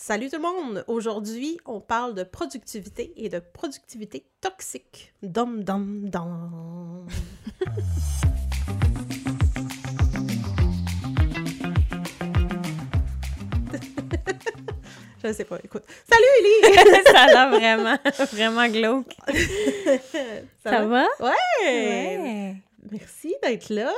Salut tout le monde! Aujourd'hui, on parle de productivité et de productivité toxique. Dom, dom, dom. Je sais pas, écoute. Salut Ellie! ça a l'air vraiment, vraiment glauque. Ça, va? Ouais! Ouais. Merci d'être là.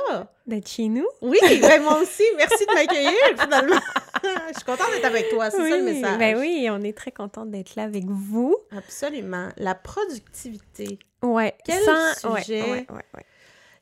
D'être chez nous? Oui, ben moi aussi, merci de m'accueillir finalement. Je suis contente d'être avec toi, c'est ça le message. Ben oui, on est très contente d'être là avec vous. Absolument. La productivité. Ouais. Quel sans- sujet. ouais, ouais, ouais.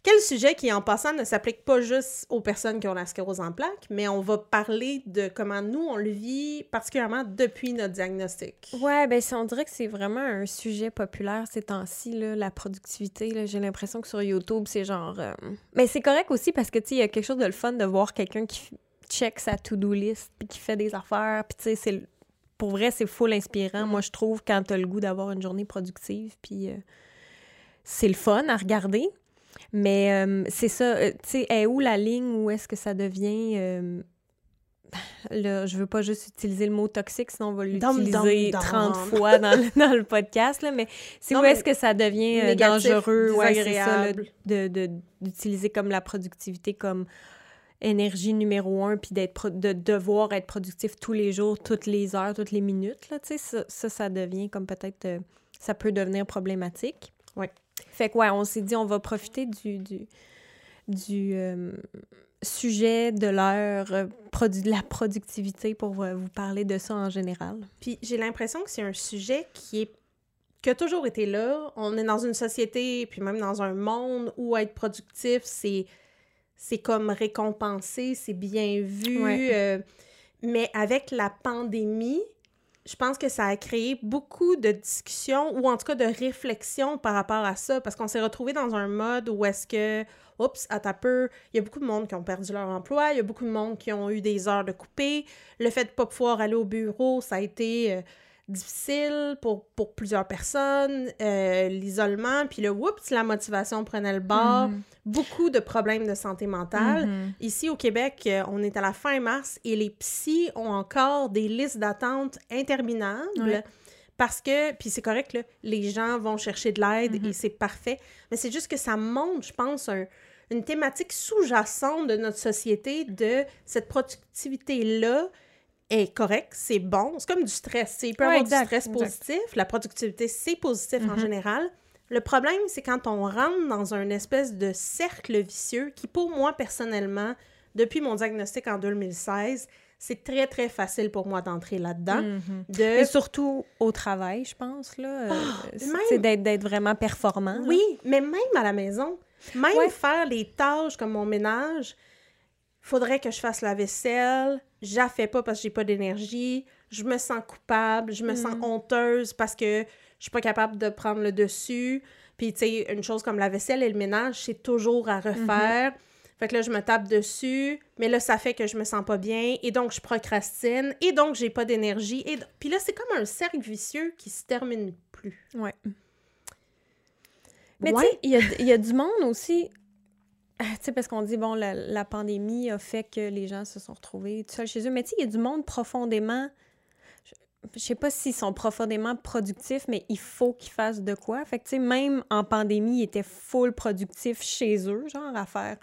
Quel sujet qui, en passant, ne s'applique pas juste aux personnes qui ont la sclérose en plaques, mais on va parler de comment nous, on le vit, particulièrement depuis notre diagnostic? Ouais, ben on dirait que c'est vraiment un sujet populaire ces temps-ci, la productivité. J'ai l'impression que sur YouTube, c'est genre... euh, Mais c'est correct aussi parce que, tu sais, il y a quelque chose de le fun de voir quelqu'un qui check sa to-do list, puis qui fait des affaires, puis tu sais, c'est... Pour vrai, c'est full inspirant, moi, je trouve, quand t'as le goût d'avoir une journée productive, puis... euh, C'est le fun à regarder. Mais euh, c'est ça, euh, tu sais, est où la ligne où est-ce que ça devient... euh, Là, je veux pas juste utiliser le mot toxique, sinon on va l'utiliser dum, dum. 30 fois dans le, dans le podcast, là, mais c'est où est-ce que ça devient euh, négatif, dangereux, ouais, de- de- d'utiliser comme la productivité comme énergie numéro un, puis d'être de devoir être productif tous les jours, toutes les heures, toutes les minutes, là, tu sais, ça, ça, ça devient comme peut-être, ça peut devenir problématique. Ouais. Fait que, ouais, on s'est dit, on va profiter du, du, du euh, sujet de l'heure, euh, produ- de la productivité pour euh, vous parler de ça en général. Puis j'ai l'impression que c'est un sujet qui est qui a toujours été là. On est dans une société, puis même dans un monde où être productif, c'est c'est comme récompensé, c'est bien vu. Ouais. euh, mais avec la pandémie, je pense que ça a créé beaucoup de discussions ou en tout cas de réflexions par rapport à ça parce qu'on s'est retrouvé dans un mode où est-ce que oups, à ta il y a beaucoup de monde qui ont perdu leur emploi, il y a beaucoup de monde qui ont eu des heures de coupé. Le fait de pas pouvoir aller au bureau, ça a été euh, difficile pour, pour plusieurs personnes. Euh, L'isolement, puis le oups, la motivation prenait le bord. Mhm. Beaucoup de problèmes de santé mentale. Mhm. Ici au Québec, euh, on est à la fin mars et les psys ont encore des listes d'attente interminables. Ouais. Parce que, puis c'est correct, là, les gens vont chercher de l'aide Mhm. et c'est parfait. Mais c'est juste que ça montre, je pense, un- une thématique sous-jacente de notre société de cette productivité-là est correcte, c'est bon. C'est comme du stress. Il peut y Ouais, avoir exact, du stress exact. positif. La productivité, c'est positif en Mhm. général. Le problème, c'est quand on rentre dans un espèce de cercle vicieux qui, pour moi, personnellement, depuis mon diagnostic en 2016, c'est très, très facile pour moi d'entrer là-dedans. Mhm. De... Et surtout au travail, je pense, là. euh, c'est- même- d'être vraiment performant. là. Oui, mais même à la maison, même Ouais. faire les tâches comme mon ménage, faudrait que je fasse la vaisselle, je fais pas parce que j'ai pas d'énergie, je me sens coupable, je me sens Mm. honteuse parce que je suis pas capable de prendre le dessus. Puis, tu sais, une chose comme la vaisselle et le ménage, c'est toujours à refaire. Fait que là, je me tape dessus, mais là, ça fait que je me sens pas bien, et donc je procrastine, et donc j'ai pas d'énergie. Et... Puis là, c'est comme un cercle vicieux qui se termine plus. Ouais. Mais Ouais. tu sais, il y a, il y a du monde aussi. Ah, Tu sais, parce qu'on dit, bon, la, la pandémie a fait que les gens se sont retrouvés tout seuls chez eux. Mais tu sais, il y a du monde profondément. Je, sais pas s'ils sont profondément productifs, mais il faut qu'ils fassent de quoi. Fait que, tu sais, même en pandémie, ils étaient full productifs chez eux, genre à faire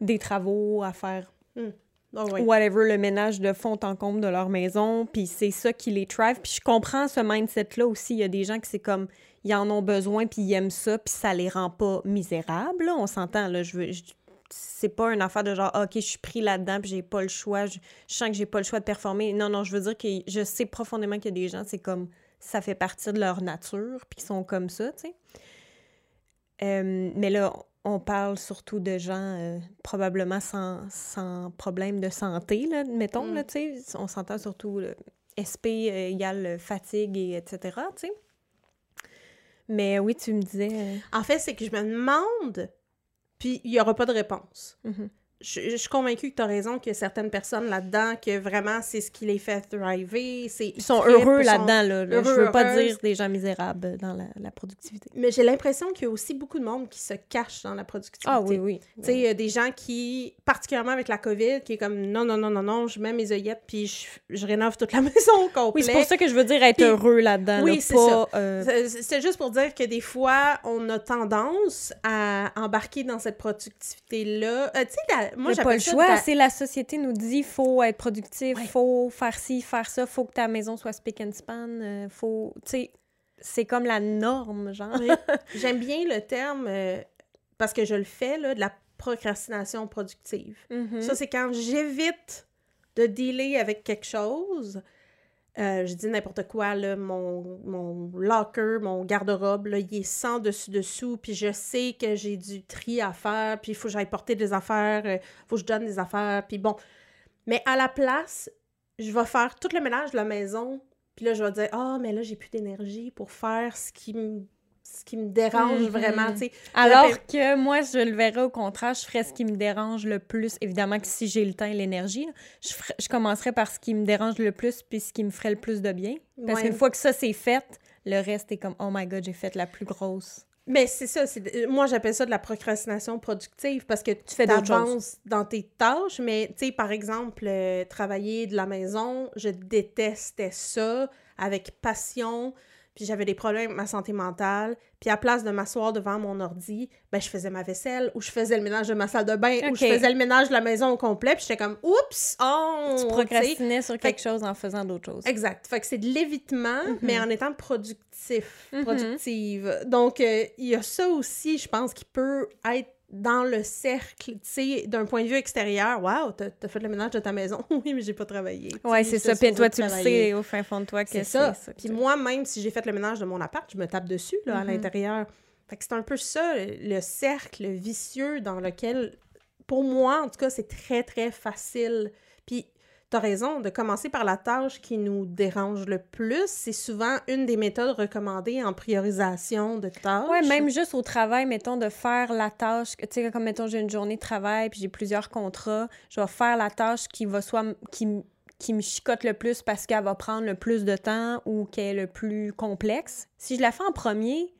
des travaux, à faire Ah ouais. whatever, le ménage de fond en comble de leur maison, puis c'est ça qui les drive. Puis je comprends ce mindset-là aussi. Il y a des gens qui c'est comme, ils en ont besoin, puis ils aiment ça, puis ça les rend pas misérables, là. On s'entend, là. Je veux... je- C'est pas une affaire de genre, OK, je suis pris là-dedans, puis j'ai pas le choix, je, je sens que j'ai pas le choix de performer. Non, non, je veux dire que je sais profondément qu'il y a des gens, c'est comme, ça fait partie de leur nature, puis qu'ils sont comme ça, tu sais. Euh, mais là, on parle surtout de gens euh, probablement sans, sans problème de santé, là, mettons, Mm. là, tu sais. On s'entend surtout SP euh, égale fatigue, et etc., tu sais. Mais oui, tu me disais... euh, En fait, c'est que je me demande, puis il n'y aura pas de réponse. mhm. Je, je suis convaincue que tu as raison a certaines personnes là-dedans que vraiment c'est ce qui les fait thriver. Ils sont heureux là-dedans, là. là. Je veux pas dire des gens misérables dans la, la productivité. Mais j'ai l'impression qu'il y a aussi beaucoup de monde qui se cache dans la productivité. Ah oui, oui. Tu sais, il y a des gens qui, particulièrement avec la COVID, qui est comme non, non, non, non, non, je mets mes œillettes puis je, je rénove toute la maison au complet. Oui, c'est pour ça que je veux dire être Puis- heureux là-dedans. Oui, là, c'est pas, euh, C'est- C'est juste pour dire que des fois, on a tendance à embarquer dans cette productivité-là. Euh, tu sais, la- moi, a pas le choix. C'est la société nous dit faut être productif, Ouais. faut faire ci, faire ça, faut que ta maison soit spick and span, euh, faut, tu sais, c'est comme la norme, genre. Oui. J'aime bien le terme, euh, parce que je le fais, là, de la procrastination productive. Mhm. Ça, c'est quand j'évite de dealer avec quelque chose. Euh, je dis n'importe quoi, là, mon, mon locker, mon garde-robe, il est sans dessus-dessous, puis je sais que j'ai du tri à faire, puis il faut que j'aille porter des affaires, il faut que je donne des affaires, puis bon. Mais à la place, je vais faire tout le ménage de la maison, puis là, je vais dire « Ah, mais là, j'ai plus d'énergie pour faire ce qui me, ce qui me dérange Mhm. vraiment, tu sais. » Alors que moi, je le verrais au contraire, je ferais ce qui me dérange le plus. Évidemment que si j'ai le temps et l'énergie, je, ferais- je commencerais par ce qui me dérange le plus puis ce qui me ferait le plus de bien. Parce Ouais. qu'une fois que ça c'est fait, le reste est comme oh my god, j'ai fait la plus grosse. Mais c'est ça, c'est euh, moi j'appelle ça de la procrastination productive parce que tu fais avances dans tes tâches, mais tu sais, par exemple, euh, travailler de la maison, je détestais ça avec passion, puis j'avais des problèmes avec ma santé mentale, puis à place de m'asseoir devant mon ordi, ben je faisais ma vaisselle, ou je faisais le ménage de ma salle de bain, ou je faisais le ménage de la maison au complet, puis j'étais comme « Oups! Oh! » Tu procrastinais sur Fait quelque chose en faisant d'autres choses. Exact. Fait que c'est de l'évitement, Mhm. mais en étant productif, Mhm. productive. Donc, euh, il y a ça aussi, je pense, qui peut être dans le cercle, tu sais, d'un point de vue extérieur. Waouh, t'as as fait le ménage de ta maison. oui, mais j'ai pas travaillé. Ouais, c'est ça. Puis toi, tu le travailler. sais au fin fond de toi que C'est ça. Puis moi, même si j'ai fait le ménage de mon appart, je me tape dessus, là, à Mhm. l'intérieur. Fait que c'est un peu ça, le cercle vicieux dans lequel, pour moi, en tout cas, c'est très, très facile. Puis, t'as raison, de commencer par la tâche qui nous dérange le plus, c'est souvent une des méthodes recommandées en priorisation de tâches. Ouais, même juste au travail, mettons, de faire la tâche, tu sais, comme mettons, j'ai une journée de travail, puis j'ai plusieurs contrats, je vais faire la tâche qui va soit, qui, qui me chicote le plus parce qu'elle va prendre le plus de temps ou qu'elle est le plus complexe. Si je la fais en premier,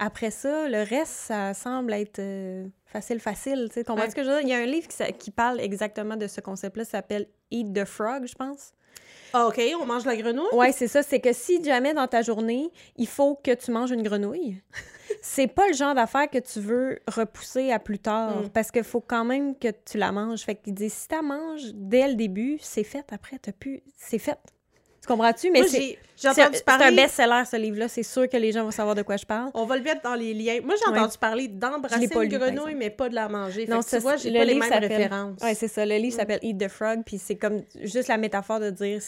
après ça, le reste, ça semble être euh, facile, facile, tu sais, comprends Ouais. ce que je veux dire? Il y a un livre qui, parle exactement de ce concept-là, ça s'appelle Eat the Frog, je pense. Ah, OK, on mange la grenouille? Ouais, c'est ça. C'est que si jamais dans ta journée, il faut que tu manges une grenouille, c'est pas le genre d'affaire que tu veux repousser à plus tard. Mm. Parce qu'il faut quand même que tu la manges. Fait qu'il dit si tu la manges dès le début, c'est fait. Après, t'as plus. C'est fait. Tu comprends-tu? Mais c'est. j'ai entendu c'est un best-seller, ce livre-là. C'est sûr que les gens vont savoir de quoi je parle. On va le mettre dans les liens. Moi, j'ai Ouais. entendu parler d'embrasser une grenouille, mais pas de la manger. Fait Non, que tu vois, j'ai le pas les mêmes références. Ouais, c'est ça. Le livre Mm. s'appelle Eat the Frog, puis c'est comme juste la métaphore de dire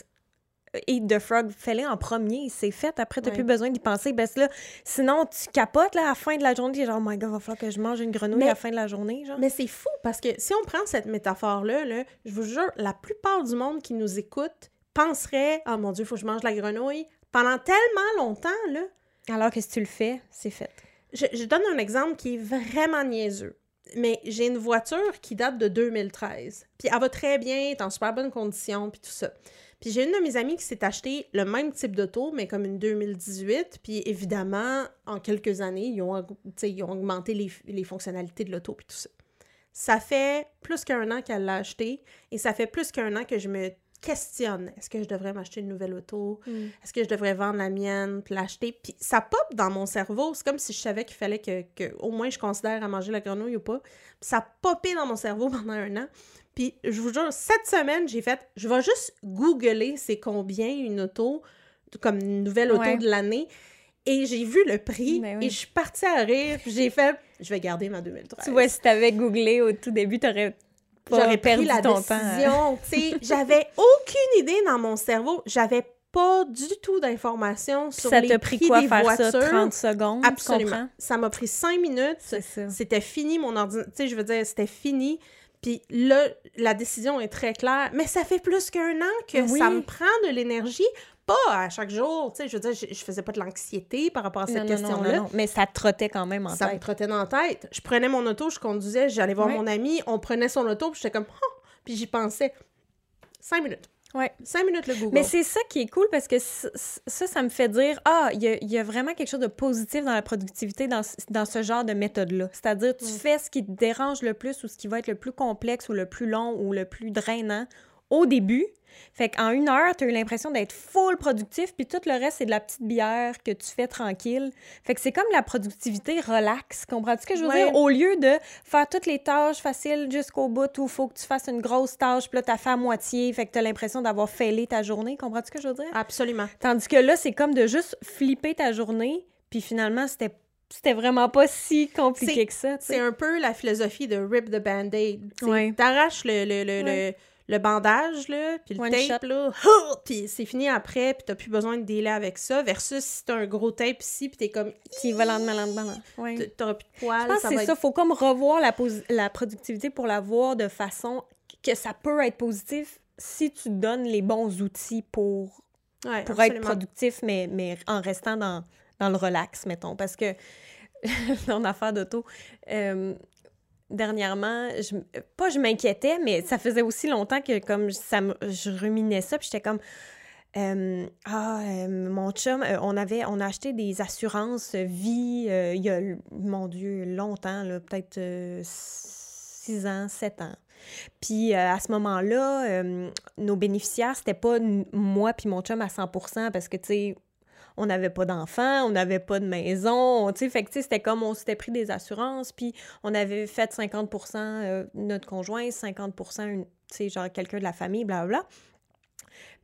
Eat the Frog, fais-le en premier, c'est fait. Après, t'as Ouais. plus besoin d'y penser. Ben, c'est là, sinon, tu capotes là, à la fin de la journée. T'es genre, oh my god, va falloir que je mange une grenouille Mais- à la fin de la journée. Genre. Mais c'est fou parce que si on prend cette métaphore-là, là, je vous jure, la plupart du monde qui nous écoute penserait Oh mon Dieu, il faut que je mange la grenouille pendant tellement longtemps. Là. Alors que si tu le fais, c'est fait. Je, je donne un exemple qui est vraiment niaiseux. Mais j'ai une voiture qui date de 2013. Puis elle va très bien, elle est en super bonne condition, puis tout ça. Puis j'ai une de mes amies qui s'est acheté le même type d'auto, mais comme une 2018. Puis évidemment, en quelques années, ils ont, ils ont augmenté les, les fonctionnalités de l'auto, puis tout ça. Ça fait plus qu'un an qu'elle l'a acheté, et ça fait plus qu'un an que je me questionne. Est-ce que je devrais m'acheter une nouvelle auto? Est-ce que je devrais vendre la mienne puis l'acheter? Puis ça pop dans mon cerveau. C'est comme si je savais qu'il fallait que, que au moins je considère à manger la grenouille ou pas. Puis ça a popé dans mon cerveau pendant un an. Puis je vous jure, cette semaine, j'ai fait, je vais juste googler c'est combien une auto, comme une nouvelle auto Ouais. de l'année. Et j'ai vu le prix Ben oui. et je suis partie à rire. J'ai fait, je vais garder ma 2013. Tu vois, si t'avais googlé au tout début, t'aurais J'aurais perdu la ton à- décision. sais. J'avais aucune idée dans mon cerveau. J'avais pas du tout d'informations sur ça les t'a pris prix quoi des faire voitures. ça? 30 secondes? Absolument. comprends? Ça m'a pris cinq minutes. C'est ça. C'était fini mon ordinateur. Tu sais, je veux dire, c'était fini. Puis là, la décision est très claire. Mais ça fait plus qu'un an que Oui. ça me prend de l'énergie pas à chaque jour. Tu sais, je veux dire, je, je faisais pas de l'anxiété par rapport à cette question-là. Mais ça trottait quand même en Ça me tête. trottait dans la tête. Je prenais mon auto, je conduisais, j'allais voir mon ami, on prenait son auto, puis j'étais comme, oh! puis j'y pensais. Cinq minutes. Ouais. Cinq minutes le Google. Mais c'est ça qui est cool parce que ça, ça me fait dire Ah, il y a, il y a vraiment quelque chose de positif dans la productivité dans, ce- dans ce genre de méthode-là. C'est-à-dire, tu Mm. fais ce qui te dérange le plus ou ce qui va être le plus complexe ou le plus long ou le plus drainant au début. Fait qu'en une heure, tu as eu l'impression d'être full productif, puis tout le reste, c'est de la petite bière que tu fais tranquille. Fait que c'est comme la productivité relax. Comprends-tu ce que je veux Ouais. dire? Au lieu de faire toutes les tâches faciles jusqu'au bout où il faut que tu fasses une grosse tâche, puis là, t'as fait à moitié, fait que t'as l'impression d'avoir failé ta journée. Comprends-tu ce que je veux dire? Absolument. Tandis que là, c'est comme de juste flipper ta journée, puis finalement, c'était c'était vraiment pas si compliqué que ça, C'est un peu la philosophie de rip the band-aid. Ouais. T'arraches le, le, le, Ouais. le, le bandage, là, puis le One tape, shot. là, puis c'est fini après, puis t'as plus besoin de délai avec ça, versus si t'as un gros tape ici, puis t'es comme, il va lentement, lentement. Ouais. t'auras plus de poils, Je pense que c'est être ça. Faut comme revoir la, la productivité pour la voir de façon que ça peut être positif si tu donnes les bons outils pour, Ouais, pour être productif, mais, mais en restant dans, dans le relax, mettons. Parce que, en affaire d'auto, euh, dernièrement, je, pas je m'inquiétais, mais ça faisait aussi longtemps que comme ça je ruminais ça, puis j'étais comme... euh, ah, euh, mon chum, euh, on avait, on a acheté des assurances vie euh, il y a, mon Dieu, longtemps, là, peut-être euh, six ans, sept ans. Puis euh, à ce moment-là, euh, nos bénéficiaires, c'était pas moi puis mon chum à 100% parce que, tu sais, on n'avait pas d'enfants, on n'avait pas de maison, tu sais, fait que, c'était comme on s'était pris des assurances, puis on avait fait 50% euh, notre conjoint, 50 une- tu sais, genre quelqu'un de la famille, blablabla.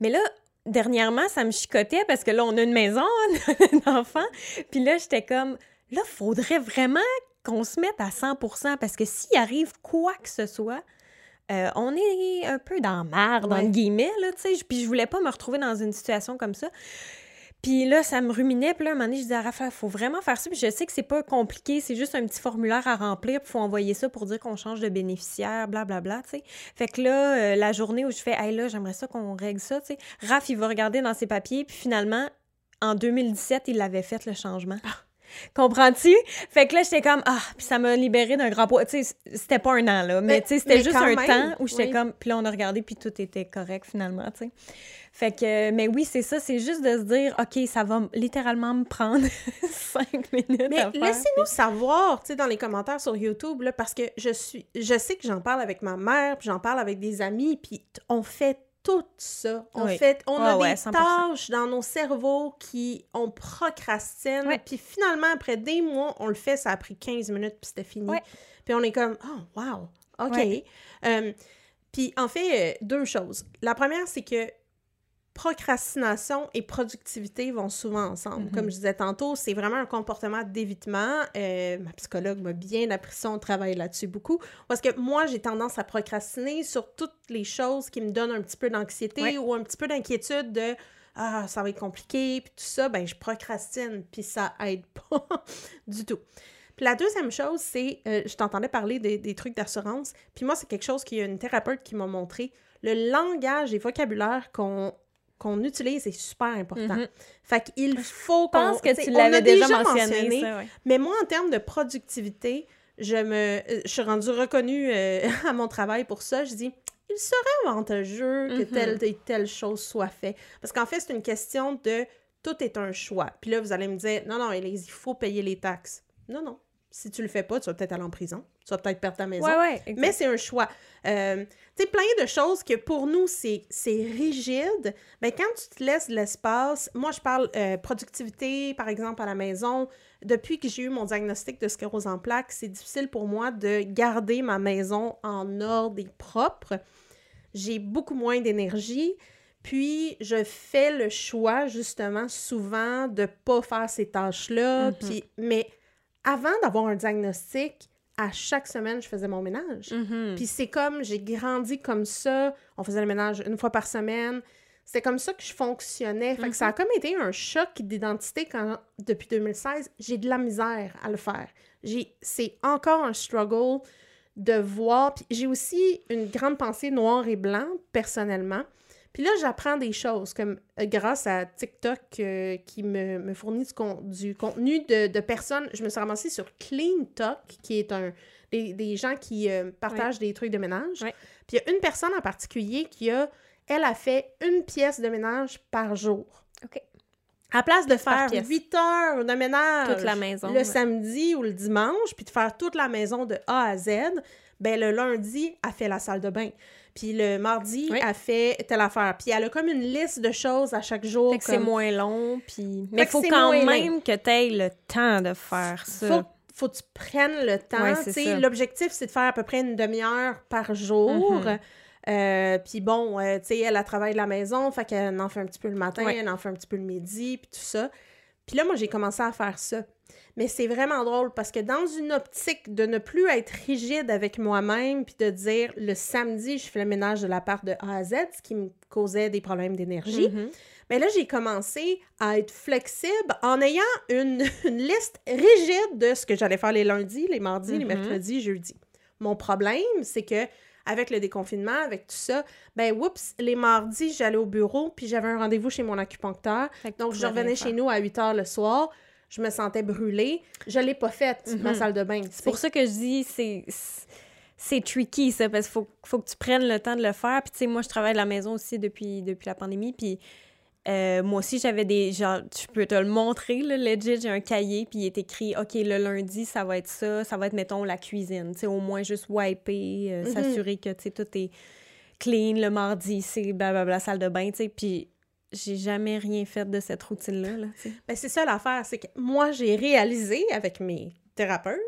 Mais là, dernièrement, ça me chicotait parce que là, on a une maison, on a un enfant, puis là, j'étais comme, là, faudrait vraiment qu'on se mette à 100% parce que s'il arrive quoi que ce soit, euh, on est un peu dans marre, Ouais. entre guillemets, là, tu sais. Puis je voulais pas me retrouver dans une situation comme ça. Puis là, ça me ruminait. Puis là, un moment donné, je disais à Raphaël, faut vraiment faire ça. Puis je sais que c'est pas compliqué, c'est juste un petit formulaire à remplir. Puis faut envoyer ça pour dire qu'on change de bénéficiaire, blablabla, tu sais. Fait que là, euh, la journée où je fais, hey là, j'aimerais ça qu'on règle ça, tu sais. Raph, il va regarder dans ses papiers. Puis finalement, en 2017, il avait fait le changement. Comprends-tu? Fait que là, j'étais comme, ah, puis ça m'a libéré d'un grand poids. Tu sais, c'était pas un an, là, mais, Mais- tu sais, c'était juste un même, temps où j'étais oui. comme, puis là, on a regardé, puis tout était correct finalement, tu sais. Fait que, mais oui, c'est ça, c'est juste de se dire, OK, ça va littéralement me prendre cinq minutes Mais laissez-nous savoir, tu sais, dans les commentaires sur YouTube, là, parce que je suis, je sais que j'en parle avec ma mère, puis j'en parle avec des amis, puis on fait tout ça. Oui. fait, on a Ah ouais, des 100%. tâches dans nos cerveaux qui, on procrastine, puis finalement, après des mois, on le fait, ça a pris 15 minutes, puis c'était fini. Puis on est comme, oh, wow, OK. Euh, puis en fait, euh, deux choses. La première, c'est que procrastination et productivité vont souvent ensemble. Mhm. Comme je disais tantôt, c'est vraiment un comportement d'évitement. Euh, ma psychologue m'a bien appris ça, on travaille là-dessus beaucoup. Parce que moi, j'ai tendance à procrastiner sur toutes les choses qui me donnent un petit peu d'anxiété Ouais. ou un petit peu d'inquiétude de ah, ça va être compliqué, puis tout ça, ben je procrastine, puis ça aide pas du tout. Puis la deuxième chose, c'est, euh, je t'entendais parler des, des trucs d'assurance, puis moi, c'est quelque chose qu'il y a une thérapeute qui m'a montré. Le langage et vocabulaire qu'on qu'on utilise est super important. Mhm. Fait qu'il faut Je pense qu'on- que tu l'avais déjà, mentionné, ça, ouais. mais moi, en termes de productivité, je me, euh, je suis rendue reconnue euh, à mon travail pour ça. Je dis, il serait avantageux que Mhm. telle et telle chose soit fait. Parce qu'en fait, c'est une question de tout est un choix. Puis là, vous allez me dire, non, non, Élise, il faut payer les taxes. Non, non. Si tu le fais pas, tu vas peut-être aller en prison. Tu vas peut-être perdre ta maison. Ouais, ouais. Mais c'est un choix. Euh, tu sais, plein de choses que pour nous, c'est rigide. Mais quand tu te laisses de l'espace, moi, je parle euh, productivité, par exemple, à la maison. Depuis que j'ai eu mon diagnostic de sclérose en plaques, c'est difficile pour moi de garder ma maison en ordre et propre. J'ai beaucoup moins d'énergie. Puis, je fais le choix, justement, souvent, de pas faire ces tâches-là. Mhm. Puis, mais avant d'avoir un diagnostic, à chaque semaine, je faisais mon ménage. Mhm. Puis c'est comme, j'ai grandi comme ça. On faisait le ménage une fois par semaine. C'est comme ça que je fonctionnais. Fait que ça a comme été un choc d'identité quand, depuis 2016, j'ai de la misère à le faire. J'ai, c'est encore un struggle de voir. Puis j'ai aussi une grande pensée noir et blanc, personnellement. Puis là, j'apprends des choses, comme euh, grâce à TikTok euh, qui me, me fournit du, con- du contenu de, de personnes. Je me suis ramassée sur Clean Talk, qui est un des, des gens qui euh, partagent des trucs de ménage. Puis il y a une personne en particulier qui a, elle a fait une pièce de ménage par jour. OK. À place de faire pièce. 8 heures de ménage Toute la maison. le ouais. samedi ou le dimanche, puis de faire toute la maison de A à Z, ben le lundi, elle fait la salle de bain. Puis le mardi, Oui. elle fait telle affaire. Puis elle a comme une liste de choses à chaque jour. Fait que c'est moins long, puis... Mais que faut quand même que tu aies le temps de faire ça. Faut, faut que tu prennes le temps. Ouais. L'objectif, c'est de faire à peu près une demi-heure par jour. Mhm. Euh, puis bon, euh, tu sais, elle, elle travaille de la maison, fait qu'elle en fait un petit peu le matin, Ouais. elle en fait un petit peu le midi, puis tout ça. Puis là, moi, j'ai commencé à faire ça. Mais c'est vraiment drôle parce que dans une optique de ne plus être rigide avec moi-même, puis de dire le samedi, je fais le ménage de la part de A à Z, ce qui me causait des problèmes d'énergie. Mhm. Mais là, j'ai commencé à être flexible en ayant une, une liste rigide de ce que j'allais faire les lundis, les mardis, les Mhm. mercredis, jeudis. Mon problème, c'est que avec le déconfinement, avec tout ça, ben oups, les mardis, j'allais au bureau, puis j'avais un rendez-vous chez mon acupuncteur. Donc, je revenais chez nous à 8 heures le soir. Je me sentais brûlée. Je l'ai pas faite, ma Mhm. salle de bain. C'est pour ça que je dis, c'est... C'est tricky, ça, parce qu'il faut, faut que tu prennes le temps de le faire. Puis, tu sais, moi, je travaille à la maison aussi depuis, depuis la pandémie. Puis, euh, moi aussi, j'avais des. Genre, je peux te le montrer, là, legit. J'ai un cahier, puis il est écrit OK, le lundi, ça va être ça. Ça va être, mettons, la cuisine. Tu sais, au moins juste wiper, euh, Mhm. s'assurer que, tu sais, tout est clean. Le mardi, c'est blablabla, salle de bain, tu sais. Puis, j'ai jamais rien fait de cette routine-là, là. Ben, c'est ça l'affaire, c'est que moi, j'ai réalisé avec mes thérapeutes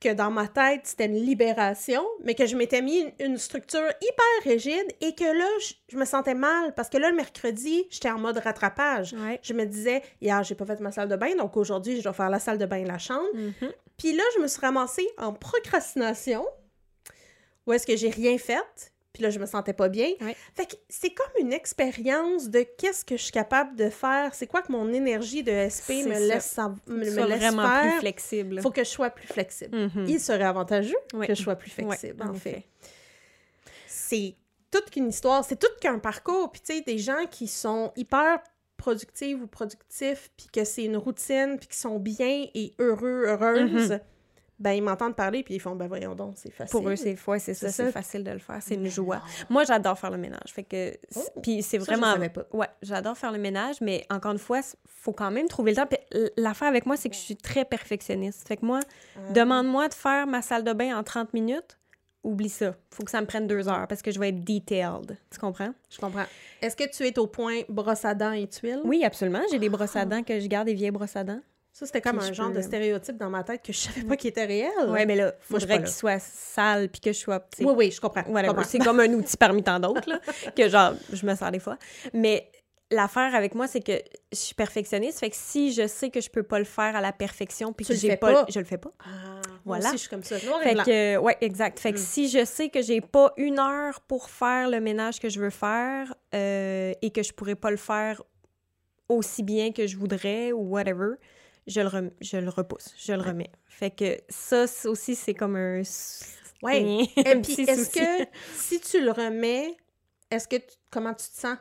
que dans ma tête, c'était une libération, mais que je m'étais mis une, une structure hyper rigide et que là, je, je me sentais mal parce que là, le mercredi, j'étais en mode rattrapage. Ouais. Je me disais, hier, j'ai pas fait ma salle de bain, donc aujourd'hui, je dois faire la salle de bain et la chambre. Mhm. Puis là, je me suis ramassée en procrastination, où est-ce que j'ai rien fait. Puis là, je me sentais pas bien. Ouais. Fait que c'est comme une expérience de qu'est-ce que je suis capable de faire. C'est quoi que mon énergie de SP me ça. laisse, me, me laisse vraiment faire. plus flexible. faut que je sois plus flexible. Mhm. Il serait avantageux Ouais. que je sois plus Ouais, flexible, en fait. C'est toute qu'une histoire, c'est tout qu'un parcours. Puis tu sais, des gens qui sont hyper productifs ou productifs, puis que c'est une routine, puis qui sont bien et heureux, heureuses, Mhm. Ben ils m'entendent parler, puis ils font, ben voyons donc, c'est facile. Pour eux, c'est ouais, c'est ça, C'est facile de le faire, c'est une joie. Moi, j'adore faire le ménage, fait que Oh, puis c'est Ça, je vraiment pas. ouais, j'adore faire le ménage, mais encore une fois, il faut quand même trouver le temps. Puis l'affaire avec moi, c'est que je suis très perfectionniste. Fait que moi, Ah. demande-moi de faire ma salle de bain en 30 minutes, oublie ça. Faut que ça me prenne deux heures parce que je vais être detailed. Tu comprends? Je comprends. Est-ce que tu es au point brosse à dents et tuiles? Oui, absolument. J'ai des brosses à dents que je garde, des vieilles brosses à dents. Ça, c'était comme un genre peux- de stéréotype dans ma tête que je savais pas qu'il était réel. Ouais, mais là, je suis faudrait qu'il soit sale puis que je sois. tu sais, Oui, oui, je comprends. comprends. C'est comme un outil parmi tant d'autres, là, que genre, je me sers des fois. Mais l'affaire avec moi, c'est que je suis perfectionniste. Fait que si je sais que je peux pas le faire à la perfection, puis que j'ai pas, pas. je le fais pas. Ah, moi Voilà. aussi, je suis comme ça. Noir et Fait blanc. que, ouais, exact. Fait que Mm. si je sais que j'ai pas une heure pour faire le ménage que je veux faire euh, et que je pourrais pas le faire aussi bien que je voudrais ou whatever, je le, rem- je le repousse, je le remets. Fait que ça aussi, c'est comme un... Un Et puis, est-ce que si tu le remets, est-ce que tu- comment tu te sens?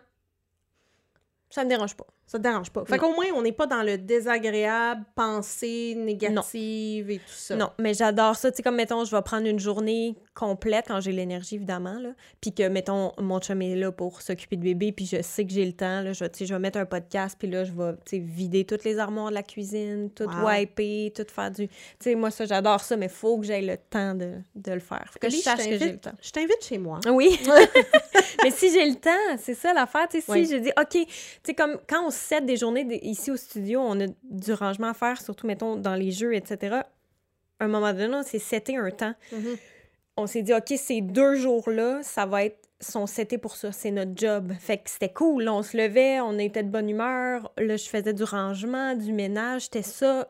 Ça me dérange pas. Ça te dérange pas. Fait qu'au moins, on n'est pas dans le désagréable, pensée négative et tout ça. Non, mais j'adore ça. Tu sais, comme, mettons, je vais prendre une journée complète quand j'ai l'énergie, évidemment, là. Puis que, mettons, mon chum est là pour s'occuper de bébé, puis je sais que j'ai le temps, là. Je, vais- tu sais, je vais mettre un podcast, puis là, je vais, tu sais, vider toutes les armoires de la cuisine, tout Wow. wiper, tout faire du... Tu sais, moi, ça, j'adore ça, mais faut que j'aie le temps de, de le faire. Faut que je sache que j'ai le temps. Je t'invite chez moi. Oui. mais si j'ai le temps, c'est ça l'affaire. Tu sais, si Oui. je dis, OK, tu sais, comme quand on set des journées ici au studio, on a du rangement à faire, surtout, mettons, dans les jeux, etc. À un moment donné, on s'est seté un temps. Mhm. On s'est dit, OK, ces deux jours-là, ça va être sont setés pour ça, c'est notre job. Fait que c'était cool, on se levait, on était de bonne humeur, là, je faisais du rangement, du ménage, c'était ça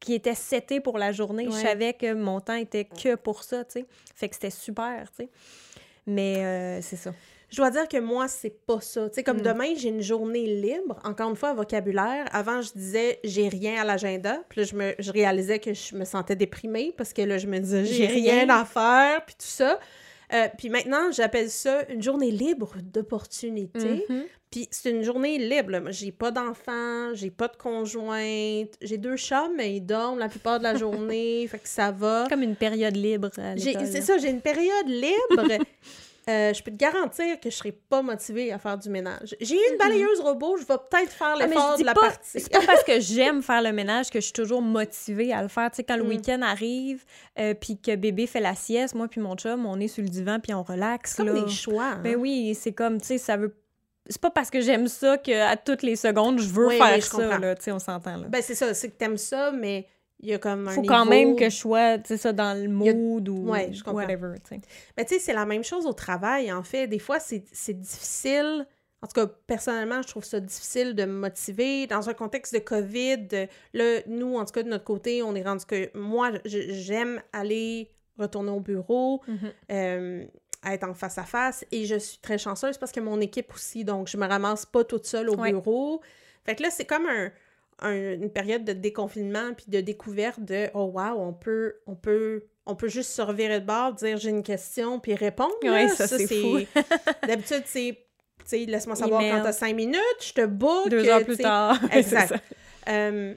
qui était seté pour la journée. Je savais que mon temps était que pour ça, tu sais. Fait que c'était super, tu sais. Mais euh, c'est ça. Je dois dire que moi, c'est pas ça. Tu sais, comme Mm. demain, j'ai une journée libre. Encore une fois, vocabulaire. Avant, je disais, j'ai rien à l'agenda. Puis là, je, me, je réalisais que je me sentais déprimée parce que là, je me disais, j'ai rien à faire, puis tout ça. Euh, puis maintenant, j'appelle ça une journée libre d'opportunité. Mhm. Puis c'est une journée libre. J'ai pas d'enfant, j'ai pas de conjointe. J'ai deux chats, mais ils dorment la plupart de la journée. fait que ça va. Comme une période libre C'est ça, j'ai une période libre. Euh, je peux te garantir que je serai pas motivée à faire du ménage. J'ai une balayeuse robot, je vais peut-être faire Ah, l'effort je de la pas, partie. c'est pas parce que j'aime faire le ménage que je suis toujours motivée à le faire. Tu sais, quand le Mm. week-end arrive, euh, puis que bébé fait la sieste, moi puis mon chum, on est sur le divan puis on relaxe. C'est comme là. des choix. hein? Ben oui, c'est comme, tu sais, ça veut... C'est pas parce que j'aime ça qu'à toutes les secondes, je veux Oui, faire oui, je ça, là. On s'entend, là. Ben c'est ça, c'est que t'aimes ça, mais il y a comme un Faut quand même que je sois, tu sais, ça, dans le a- mood ou Ouais, je comprends. whatever, tu sais. Mais tu sais, c'est la même chose au travail, en fait. Des fois, c'est difficile. En tout cas, personnellement, je trouve ça difficile de me motiver. Dans un contexte de COVID, là, nous, en tout cas, de notre côté, on est rendu que moi, j'aime aller retourner au bureau, Mhm. euh, être en face à face, et je suis très chanceuse parce que mon équipe aussi, donc je me ramasse pas toute seule au Ouais. bureau. Fait que là, c'est comme un, un- une période de déconfinement puis de découverte de oh wow, on peut, on peut, on peut juste se revirer de bord, dire j'ai une question puis répondre. là. Ouais, ça, c'est. D'habitude, c'est tu sais, laisse-moi savoir Email. quand t'as cinq minutes, je te book. Deux euh, heures plus tard. Exact. Ça. Euh,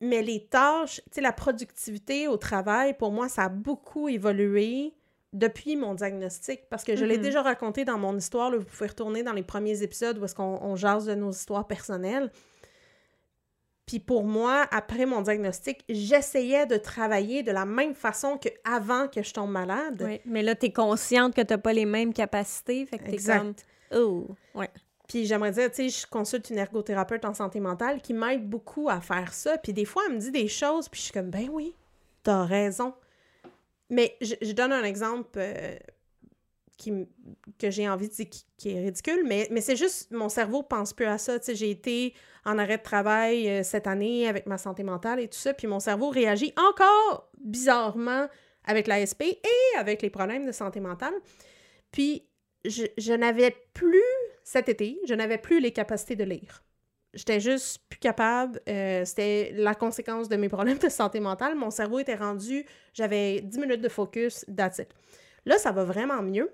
mais les tâches, tu sais, la productivité au travail, pour moi, ça a beaucoup évolué depuis mon diagnostic, parce que je l'ai Mhm. déjà raconté dans mon histoire, là, vous pouvez retourner dans les premiers épisodes où est-ce qu'on on jase de nos histoires personnelles. Puis pour moi, après mon diagnostic, j'essayais de travailler de la même façon qu'avant que je tombe malade. Ouais, Mais là, t'es consciente que t'as pas les mêmes capacités, fait que t'es Exact. comme... Oh, ouais. Puis j'aimerais dire, tu sais, je consulte une ergothérapeute en santé mentale qui m'aide beaucoup à faire ça. Puis des fois, elle me dit des choses, puis je suis comme, ben oui, t'as raison. Mais je, je donne un exemple euh, que j'ai envie de dire qui, est ridicule, mais, mais c'est juste, mon cerveau pense plus à ça. J'ai été en arrêt de travail euh, cette année avec ma santé mentale et tout ça, puis mon cerveau réagit encore bizarrement avec l'ASP et avec les problèmes de santé mentale. Puis je, n'avais plus, cet été, je n'avais plus les capacités de lire. J'étais juste plus capable. euh, C'était la conséquence de mes problèmes de santé mentale. Mon cerveau était rendu, j'avais 10 minutes de focus, that's. Là, ça va vraiment mieux.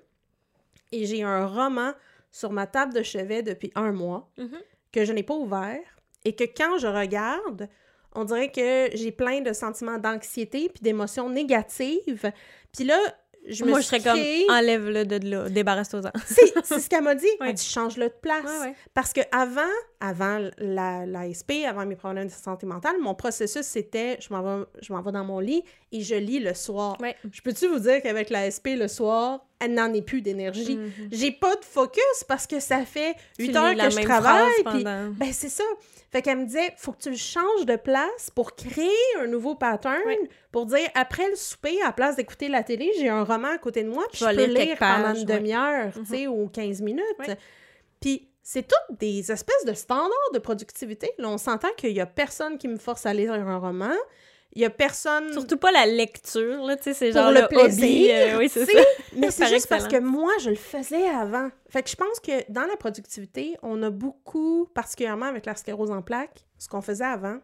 Et j'ai un roman sur ma table de chevet depuis un mois Mhm. que je n'ai pas ouvert et que quand je regarde, on dirait que j'ai plein de sentiments d'anxiété puis d'émotions négatives. Puis là, je me Moi, je suis serais comme, enlève-le de là, débarrasse-toi-en. c'est ce qu'elle m'a dit. Elle Ouais. dit change-le de place. Parce que avant, avant la, l'ASP, avant mes problèmes de santé mentale, mon processus c'était je m'en vais, je m'en vais dans mon lit et je lis le soir. Je peux-tu vous dire qu'avec l'ASP le soir, elle n'en est plus d'énergie. Mhm. J'ai pas de focus parce que ça fait Tu 8 lis heures que je travaille. pendant- ben c'est ça. Fait qu'elle me disait, faut que tu le changes de place pour créer un nouveau pattern, pour dire, après le souper, à la place d'écouter la télé, j'ai un roman à côté de moi, puis Je je, vais peux lire pendant une ouais. demi-heure, Mhm. tu sais, ou 15 minutes. Puis c'est toutes des espèces de standards de productivité. Là, on s'entend qu'il y a personne qui me force à lire un roman. Il y a personne... Surtout pas la lecture, là, tu sais, c'est genre le le, plaisir, hobby. euh, oui, c'est ça. Mais c'est juste parce que moi, je le faisais avant. Fait que je pense que dans la productivité, on a beaucoup, particulièrement avec la sclérose en plaques, ce qu'on faisait avant,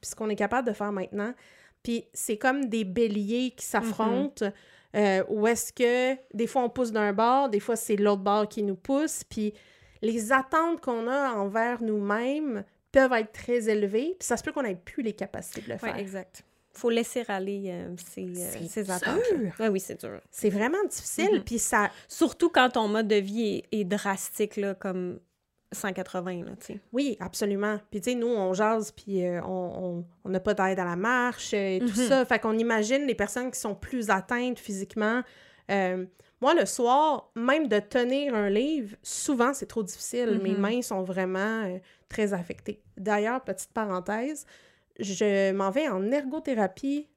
puis ce qu'on est capable de faire maintenant. Puis c'est comme des béliers qui s'affrontent, euh, où est-ce que des fois on pousse d'un bord, des fois c'est l'autre bord qui nous pousse, puis les attentes qu'on a envers nous-mêmes peuvent être très élevées, puis ça se peut qu'on n'ait plus les capacités de le Ouais, faire. exact. Faut laisser aller euh, ces, euh, C'est ces dur. attentes. Ouais, oui, c'est dur. C'est vraiment difficile, Mhm. puis ça, Surtout quand ton mode de vie est, est drastique, là, comme 180, là, tu sais. Oui, absolument. Puis, tu sais, nous, on jase, puis euh, on on- on n'a pas d'aide à la marche euh, et tout Mhm. ça. Fait qu'on imagine les personnes qui sont plus atteintes physiquement. Euh, moi, le soir, même de tenir un livre, souvent, c'est trop difficile. Mes Mhm. mains sont vraiment euh, très affectées. D'ailleurs, petite parenthèse, je m'en vais en ergothérapie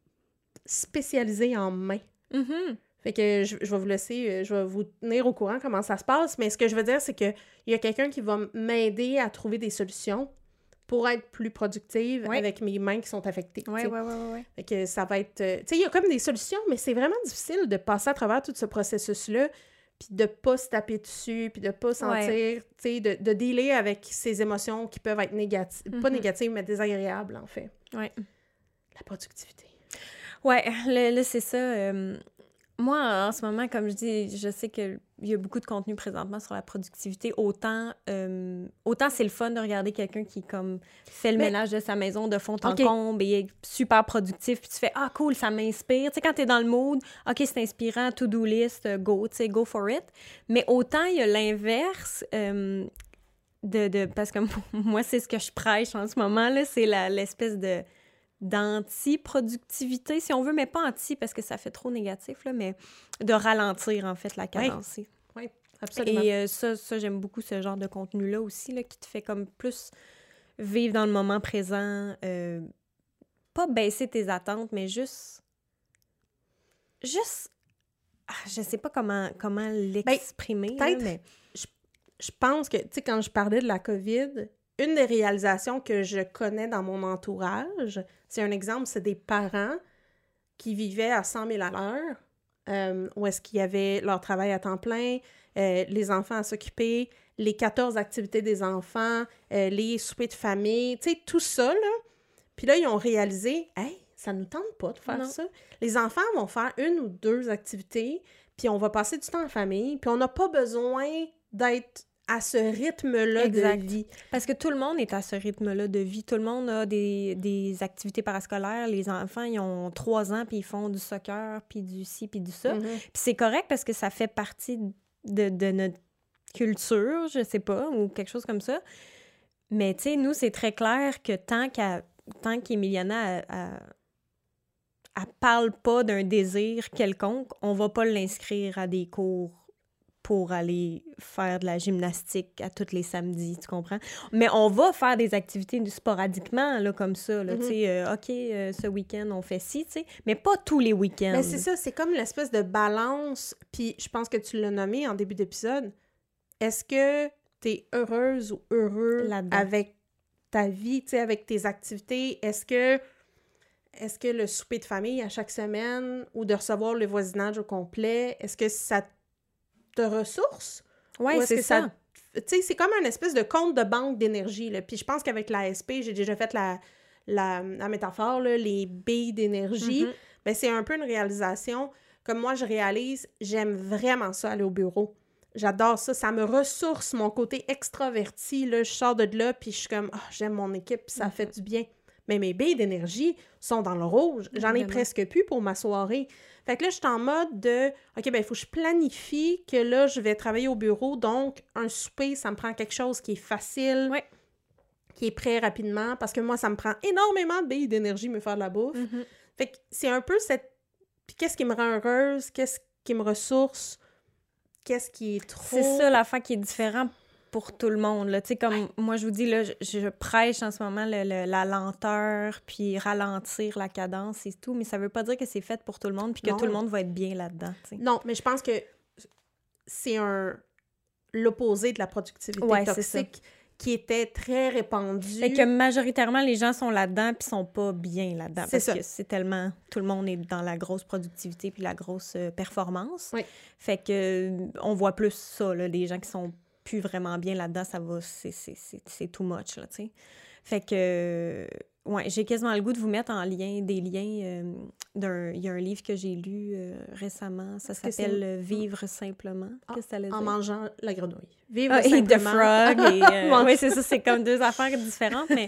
spécialisée en mains. Mhm. Fait que je, je vais vous laisser, euh, je vais vous tenir au courant comment ça se passe, mais ce que je veux dire, c'est qu'il y a quelqu'un qui va m'aider à trouver des solutions pour être plus productive Ouais. avec mes mains qui sont affectées. Ouais, ouais. Fait que ça va être... euh, Tu sais, il y a comme des solutions, mais c'est vraiment difficile de passer à travers tout ce processus-là, puis de pas se taper dessus, puis de pas sentir, tu sais, de, de dealer avec ces émotions qui peuvent être négatives, pas Mhm. négatives, mais désagréables, en fait. Ouais. La productivité. Ouais, là, là, c'est ça. euh, Moi, en ce moment, comme je dis, je sais qu'il y a beaucoup de contenu présentement sur la productivité. Autant, euh, autant c'est le fun de regarder quelqu'un qui comme fait le Mais- ménage de sa maison de fond en Ok. comble et est super productif. Puis tu fais Ah, cool, ça m'inspire. Tu sais, quand t'es dans le mood, OK, c'est inspirant, to-do list, euh, go, tu sais, go for it. Mais autant il y a l'inverse. euh, de, de, parce que moi, c'est ce que je prêche en ce moment, là, c'est la- l'espèce de d'anti-productivité, si on veut, mais pas anti parce que ça fait trop négatif, là, mais de ralentir, en fait, la cadence. Oui, absolument. Et euh, ça, ça j'aime beaucoup ce genre de contenu-là aussi, là, qui te fait comme plus vivre dans le moment présent, euh, pas baisser tes attentes, mais juste... Juste... ah, je sais pas comment, comment l'exprimer, là, peut-être- mais... je pense que, tu sais, quand je parlais de la COVID, une des réalisations que je connais dans mon entourage, c'est un exemple, c'est des parents qui vivaient à 100 000 à l'heure, euh, où est-ce qu'il y avait leur travail à temps plein, euh, les enfants à s'occuper, les 14 activités des enfants, euh, les soupers de famille, tu sais, tout ça, là. Puis là, ils ont réalisé, hey, ça nous tente pas de faire Non. ça. Les enfants vont faire une ou deux activités, puis on va passer du temps en famille, puis on n'a pas besoin d'être à ce rythme-là de vie. Parce que tout le monde est à ce rythme-là de vie. Tout le monde a des, des activités parascolaires. Les enfants, ils ont trois ans, puis ils font du soccer, puis du ci, puis du ça. Mhm. Puis c'est correct parce que ça fait partie de, de notre culture, je sais pas, ou quelque chose comme ça. Mais tu sais, nous, c'est très clair que tant qu'à tant qu'Emiliana, elle parle pas d'un désir quelconque, on va pas l'inscrire à des cours pour aller faire de la gymnastique à tous les samedis, tu comprends? Mais on va faire des activités sporadiquement, là, comme ça, là, Mhm. tu sais, euh, OK, euh, ce week-end, on fait ci, tu sais, mais pas tous les week-ends. Mais c'est ça, c'est comme l'espèce de balance, puis je pense que tu l'as nommé en début d'épisode. Est-ce que tu es heureuse ou heureux avec ta vie, tu sais, avec tes activités? Est-ce que est-ce que le souper de famille à chaque semaine ou de recevoir le voisinage au complet, est-ce que ça te ressource? Ouais, Ou est-ce c'est ça. Tu sais, c'est comme un espèce de compte de banque d'énergie. Puis je pense qu'avec l'ASP, j'ai déjà fait la, la, la métaphore, là, les billes d'énergie. Mhm. Ben, c'est un peu une réalisation. Comme moi, je réalise, j'aime vraiment ça, aller au bureau. J'adore ça. Ça me ressource, mon côté extraverti. Là, je sors de là, puis je suis comme, Ah, j'aime mon équipe, ça Mhm. fait du bien. Mais mes billes d'énergie sont dans le rouge. J'en ai presque plus pour ma soirée. Fait que là, je suis en mode de, OK, ben il faut que je planifie que là, je vais travailler au bureau. Donc, un souper, ça me prend quelque chose qui est facile, Ouais. qui est prêt rapidement, parce que moi, ça me prend énormément de billes d'énergie me faire de la bouffe. Mhm. Fait que c'est un peu cette. Puis qu'est-ce qui me rend heureuse? Qu'est-ce qui me ressource? Qu'est-ce qui est trop. C'est ça l'affaire qui est différent pour tout le monde. Là. Comme moi, je vous dis, là, je, je prêche en ce moment le- le- la lenteur, puis ralentir la cadence et tout, mais ça veut pas dire que c'est fait pour tout le monde, puis que Non. tout le monde va être bien là-dedans. Non, mais je pense que c'est un. L'opposé de la productivité Ouais, toxique qui était très répandu. Fait que majoritairement, les gens sont là-dedans puis sont pas bien là-dedans. C'est Parce ça. que c'est tellement... Tout le monde est dans la grosse productivité puis la grosse euh, performance. Oui. Fait que euh, on voit plus ça, là, des gens qui sont plus vraiment bien là-dedans, ça va... C'est, too much, là, tu sais. Fait que... euh, Ouais, j'ai quasiment le goût de vous mettre en lien des liens euh, d'un... Il y a un livre que j'ai lu euh, récemment, ça s'appelle Vivre simplement. Ah, Qu'est-ce que ça veut en dire? mangeant la grenouille. Vivre Ah, et The simplement. Frog. Et, euh, Mange- oui, c'est ça, c'est comme deux affaires différentes, mais...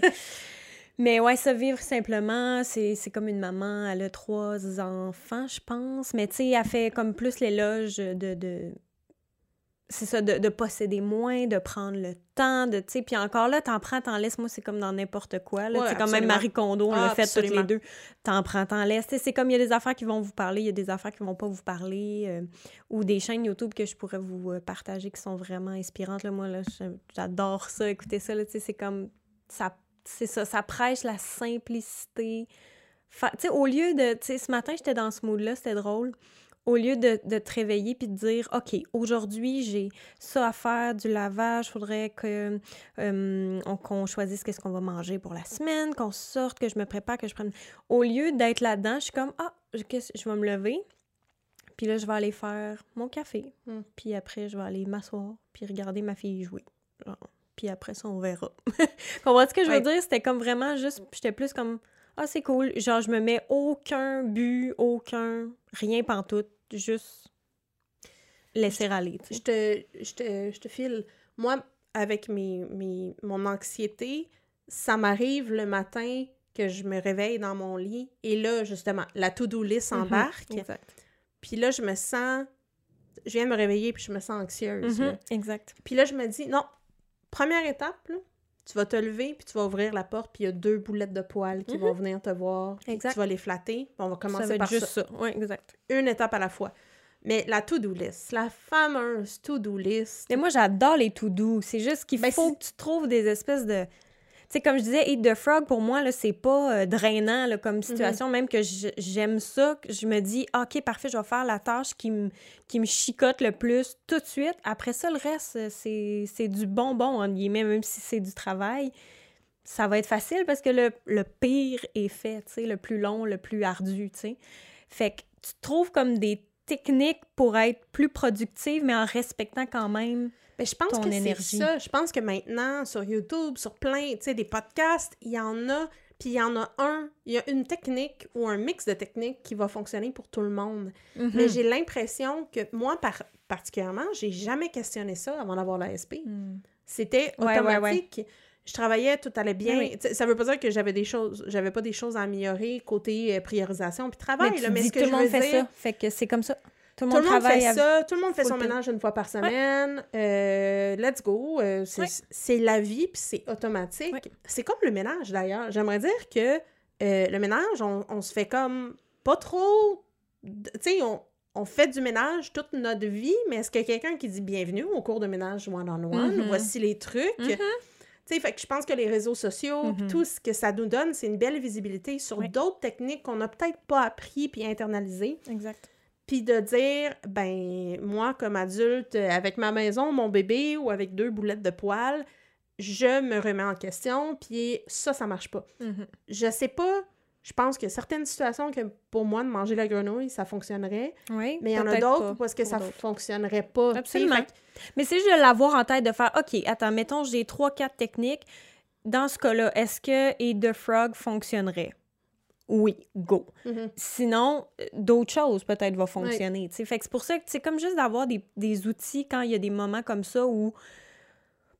Mais ouais, ça, vivre simplement, c'est c'est comme une maman, elle a trois enfants, je pense, mais tu sais, elle fait comme plus l'éloge de... de c'est ça, de, de posséder moins, de prendre le temps, de, tu sais, puis encore là, t'en prends, t'en laisses, moi, c'est comme dans n'importe quoi, là, Ouais, comme même. Marie Kondo, on Ah, l'a fait toutes les deux, t'en prends, t'en laisses, c'est comme, il y a des affaires qui vont vous parler, il y a des affaires qui vont pas vous parler, euh, ou des chaînes YouTube que je pourrais vous euh, partager qui sont vraiment inspirantes, là, moi, là, j'adore ça, écouter ça, là, tu sais, c'est comme, ça, c'est ça, ça prêche la simplicité, tu sais, au lieu de, tu sais, ce matin, j'étais dans ce mood-là, c'était drôle, au lieu de, de te réveiller puis de dire, OK, aujourd'hui, j'ai ça à faire, du lavage, faudrait que euh, on- qu'on choisisse qu'est-ce qu'on va manger pour la semaine, qu'on sorte, que je me prépare, que je prenne... Au lieu d'être là-dedans, je suis comme, ah, je, vais me lever, puis là, je vais aller faire mon café, Mm. puis après, je vais aller m'asseoir, puis regarder ma fille jouer. Genre, Puis après ça, on verra. Comprends ce que je veux Ouais. dire? C'était comme vraiment juste... J'étais plus comme... Ah, c'est cool. Genre, je me mets aucun but, aucun... Rien pantoute. juste laisser aller. Je te, je te, je te file. Moi, avec mes, mes, mon anxiété, ça m'arrive le matin que je me réveille dans mon lit et là, justement, la to-do list Mhm, embarque. Puis là, je me sens... Je viens de me réveiller puis je me sens anxieuse. Mhm. Exact. Puis là, je me dis, non, première étape, là, tu vas te lever, puis tu vas ouvrir la porte, puis il y a deux boulettes de poils qui Mhm. vont venir te voir. Exact. Tu vas les flatter. on va Ça commencer va par juste ça. ça. Oui, exact. Une étape à la fois. Mais la to-do list, la fameuse to-do list. Mais moi, j'adore les tout doux. C'est juste qu'il Ben, faut que tu trouves des espèces de. Sais, comme je disais, Eat the Frog, pour moi, là, c'est pas euh, drainant là, comme situation. Même que j'aime ça, que je me dis, OK, parfait, je vais faire la tâche qui me, qui me chicote le plus tout de suite. Après ça, le reste, euh, c'est c'est du bonbon, entre guillemets, même si c'est du travail. Ça va être facile parce que le, le pire est fait, tu sais, le plus long, le plus ardu, tu sais. Fait que tu trouves comme des techniques pour être plus productive, mais en respectant quand même Ben, je pense ton que c'est ça. Je pense que maintenant, sur YouTube, sur plein, tu sais, des podcasts, il y en a, puis il y en a un, il y a une technique ou un mix de techniques qui va fonctionner pour tout le monde. Mais j'ai l'impression que moi, par, particulièrement, j'ai jamais questionné ça avant d'avoir l'ASP. Hmm. C'était Ouais, ouais, ouais. automatique. Je travaillais, tout allait bien. Oui. Ça veut pas dire que j'avais des choses, j'avais pas des choses à améliorer côté euh, priorisation puis travail. Mais tu là, mais dis ce que que tout le monde fait dire, ça. Fait que c'est comme ça. Tout le Tout monde, le monde travaille fait avec- ça, tout le monde fait Faut son ménage une fois par semaine. Euh, let's go. Euh, c'est Ouais. la vie, puis c'est automatique. Ouais. C'est comme le ménage, d'ailleurs. J'aimerais dire que euh, le ménage, on, on se fait comme pas trop... Tu sais, on, on fait du ménage toute notre vie, mais est-ce qu'il y a quelqu'un qui dit « Bienvenue au cours de ménage one-on-one? Mhm. Voici les trucs. Mhm. Tu sais, fait que je pense que les réseaux sociaux, Mhm. tout ce que ça nous donne, c'est une belle visibilité sur d'autres techniques qu'on n'a peut-être pas appris puis internalisées. Exact. Puis de dire, ben, moi, comme adulte, avec ma maison, mon bébé ou avec deux boulettes de poils, je me remets en question, puis ça, ça marche pas. Mhm. Je sais pas, je pense a certaines situations que pour moi, de manger la grenouille, ça fonctionnerait, Oui, mais il y en a d'autres pas parce que ça fonctionnerait pas. Absolument. Fait que- Mais c'est juste de l'avoir en tête, de faire, OK, attends, mettons, j'ai trois, quatre techniques. Dans ce cas-là, est-ce que Eat the Frog fonctionnerait? Oui, go. Mhm. Sinon, euh, d'autres choses peut-être vont fonctionner. Fait que c'est pour ça que c'est comme juste d'avoir des, des outils quand il y a des moments comme ça où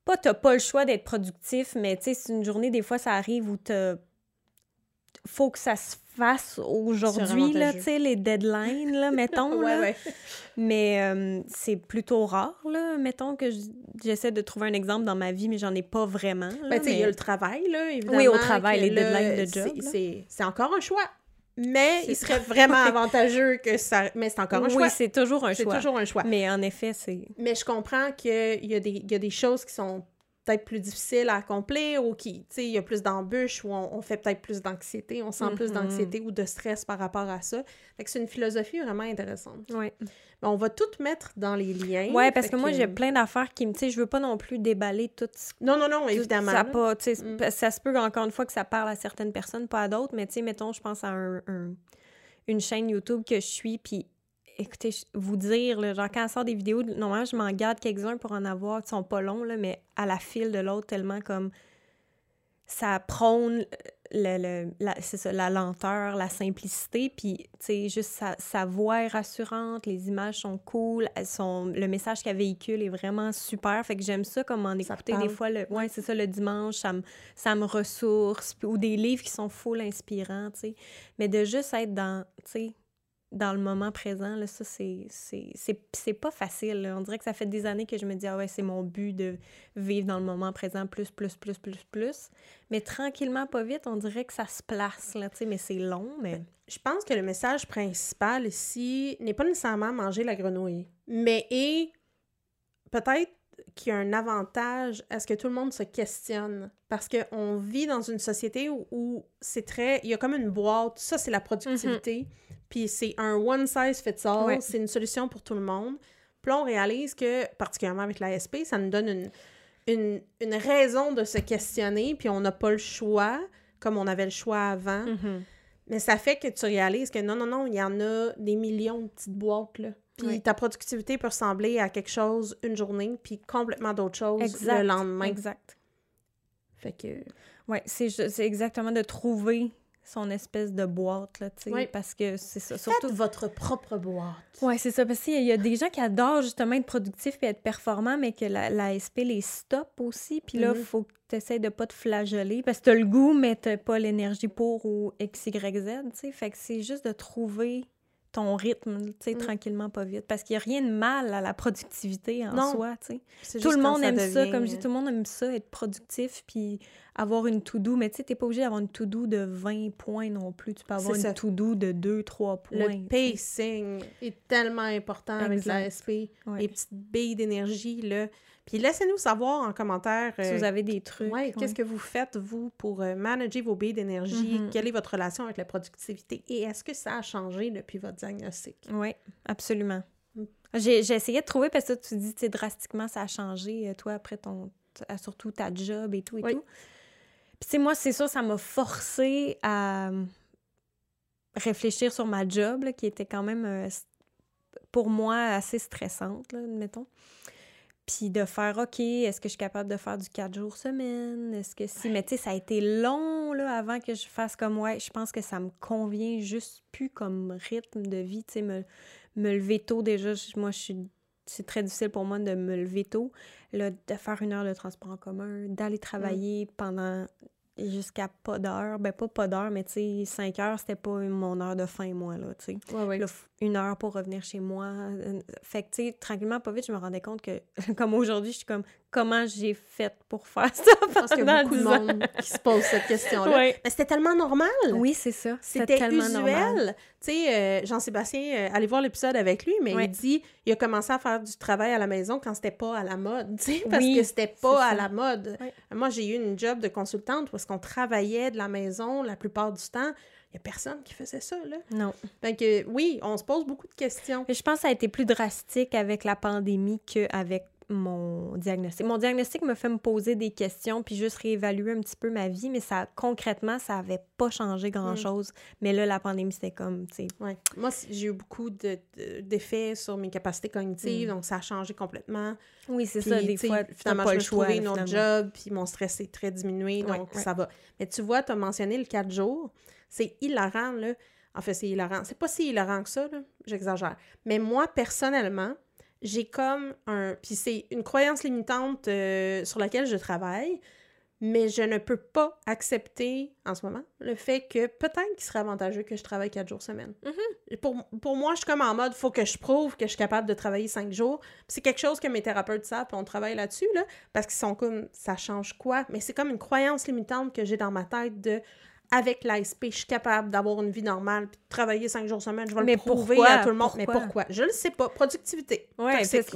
pas t'as pas le choix d'être productif, mais tu sais, c'est une journée, des fois, ça arrive où t'as faut que ça se fasse aujourd'hui, là, tu sais, les deadlines, là, mettons. Ouais, là. ouais. Mais euh, c'est plutôt rare, là. Mettons que je- j'essaie de trouver un exemple dans ma vie, mais j'en ai pas vraiment. là, Ben, tu sais, il y a mais- le travail, là, évidemment. Oui, au travail, les deadlines de job, c'est-. C'est c'est encore un choix. Mais C'est il serait vraiment avantageux que ça... Mais c'est encore un choix. Oui, c'est toujours un C'est choix. toujours un choix. Mais en effet, c'est... Mais je comprends qu'il y, y a des choses qui sont peut-être plus difficiles à accomplir ou qui, tu sais, il y a plus d'embûches ou on, on fait peut-être plus d'anxiété, on sent plus Mhm. d'anxiété ou de stress par rapport à ça. Fait que c'est une philosophie vraiment intéressante. Mais on va tout mettre dans les liens. Ouais, parce que moi, j'ai plein d'affaires qui me... Tu sais, je veux pas non plus déballer tout Non, non, non, évidemment. Ça, pas, tu sais, Mm. ça se peut encore une fois que ça parle à certaines personnes, pas à d'autres, mais tu sais, mettons, je pense à un- un- une chaîne YouTube que je suis, puis écoutez, vous dire, là, genre quand elle sort des vidéos, normalement, je m'en garde quelques-uns pour en avoir, qui sont pas longs, là, mais à la file de l'autre, tellement comme ça prône le, le- la, c'est ça, la lenteur, la simplicité, puis, tu sais, juste sa, sa voix est rassurante, les images sont cool, elles sont, le message qu'elle véhicule est vraiment super, fait que j'aime ça comme en écouter des fois, le, ouais, c'est ça, le dimanche, ça me, ça me ressource, ou des livres qui sont full inspirants, tu sais, mais de juste être dans, tu sais, dans le moment présent, là, ça, c'est, c'est, c'est, c'est pas facile. On dirait que ça fait des années que je me dis, ah ouais, c'est mon but de vivre dans le moment présent plus, plus, plus, plus, plus. Mais tranquillement, pas vite, on dirait que ça se place, là, tu sais, mais c'est long, mais... Je pense que le message principal ici n'est pas nécessairement manger la grenouille, mais est peut-être qu'il y a un avantage à ce que tout le monde se questionne. Parce qu'on vit dans une société où, où c'est très. Il y a comme une boîte, ça c'est la productivité, puis c'est un one size fits all, Ouais. c'est une solution pour tout le monde. Puis là, on réalise que, particulièrement avec l'ASP, ça nous donne une, une, une raison de se questionner, puis on n'a pas le choix, comme on avait le choix avant. Mhm. Mais ça fait que tu réalises que non, non, non, il y en a des millions de petites boîtes, là. Puis Oui. ta productivité peut ressembler à quelque chose une journée, puis complètement d'autre chose le lendemain. Exact. Fait que... Ouais, c'est, exactement de trouver son espèce de boîte, là, tu sais, Oui. parce que c'est ça. Faites Surtout... votre propre boîte. Ouais, c'est ça, parce qu'il y a des gens qui adorent justement être productifs et être performants, mais que la, la SP les stoppe aussi, puis là, Mhm. faut que tu essaies de pas te flageller, parce que t'as le goût, mais t'as pas l'énergie pour ou X, Y, Z, tu sais, fait que c'est juste de trouver ton rythme, tu sais, Mm. tranquillement, pas vite, parce qu'il y a rien de mal à la productivité en Non. soi, tu sais. C'est Tout le monde ça aime ça, comme je dis, tout le monde aime ça, être productif, puis avoir une to-do. Mais tu sais, t'es pas obligé d'avoir une to-do de 20 points non plus. Tu peux avoir une to-do de 2-3 points. Le pacing est tellement important avec la Exact. SP. Ouais. Les petites billes d'énergie, là. Puis laissez-nous savoir en commentaire. Si euh, vous avez des trucs. ouais, ouais. qu'est-ce que vous faites, vous, pour euh, manager vos billes d'énergie? Mhm. Quelle est votre relation avec la productivité? Et est-ce que ça a changé depuis votre diagnostic? Oui, absolument. Mm. J'ai essayé de trouver, parce que tu dis, tu drastiquement, ça a changé, euh, toi, après ton... Surtout ta job et tout et Oui. tout. Puis, tu sais, moi, c'est ça, ça m'a forcé à réfléchir sur ma job, là, qui était quand même, euh, pour moi, assez stressante, là, admettons. Puis de faire, OK, est-ce que je suis capable de faire du 4 jours semaine? Est-ce que si... Mais tu sais, ça a été long, là, avant que je fasse comme, ouais, je pense que ça me convient juste plus comme rythme de vie, tu sais, me, me lever tôt, déjà, je- moi, je suis... C'est très difficile pour moi de me lever tôt, là, de faire une heure de transport en commun, d'aller travailler pendant jusqu'à pas d'heure. Ben, pas pas d'heure, mais tu sais, 5 heures, c'était pas mon heure de fin, moi, là, tu sais. Là, une heure pour revenir chez moi. Euh, Fait que, tu sais, tranquillement, pas vite, je me rendais compte que, comme aujourd'hui, je suis comme, comment j'ai fait pour faire ça Je pense qu'il y a pendant beaucoup de 10 ans? monde qui se pose cette question-là. Ouais. Mais c'était tellement normal! Oui, c'est ça. C'était tellement normal. Tu sais, euh, Jean-Sébastien, euh, allez voir l'épisode avec lui, mais Ouais. il dit il a commencé à faire du travail à la maison quand c'était pas à la mode, tu sais, parce Oui, que c'était pas à la mode. Ouais. Moi, j'ai eu une job de consultante parce qu'on travaillait de la maison la plupart du temps. Il y a personne qui faisait ça, là. Non. Fait que, oui, on se pose beaucoup de questions. Mais je pense que ça a été plus drastique avec la pandémie qu'avec mon diagnostic. Mon diagnostic me fait me poser des questions puis juste réévaluer un petit peu ma vie, mais ça concrètement, ça avait pas changé grand-chose. Mais là, la pandémie, c'était comme, tu sais, Ouais. Moi, j'ai eu beaucoup de- de- d'effets sur mes capacités cognitives, Mm. donc ça a changé complètement. oui, c'est ça, des fois, finalement, pas je me suis trouvé finalement. job, puis mon stress est très diminué, donc ouais. ça va. Mais tu vois, tu as mentionné le 4 jours. C'est hilarant, là. En fait, c'est hilarant. C'est pas si hilarant que ça, là. J'exagère. Mais moi, personnellement, j'ai comme un... Puis c'est une croyance limitante euh, sur laquelle je travaille, mais je ne peux pas accepter, en ce moment, le fait que peut-être qu'il serait avantageux que je travaille 4 jours semaine. pour, pour moi, je suis comme en mode, faut que je prouve que je suis capable de travailler 5 jours. C'est quelque chose que mes thérapeutes savent, puis on travaille là-dessus, là, parce qu'ils sont comme, ça change quoi? Mais c'est comme une croyance limitante que j'ai dans ma tête de, avec l'ASP, je suis capable d'avoir une vie normale, puis de travailler 5 jours semaine, je vais Mais le prouver pourquoi? à tout le monde. Mais Pourquoi? Je le sais pas. Productivité.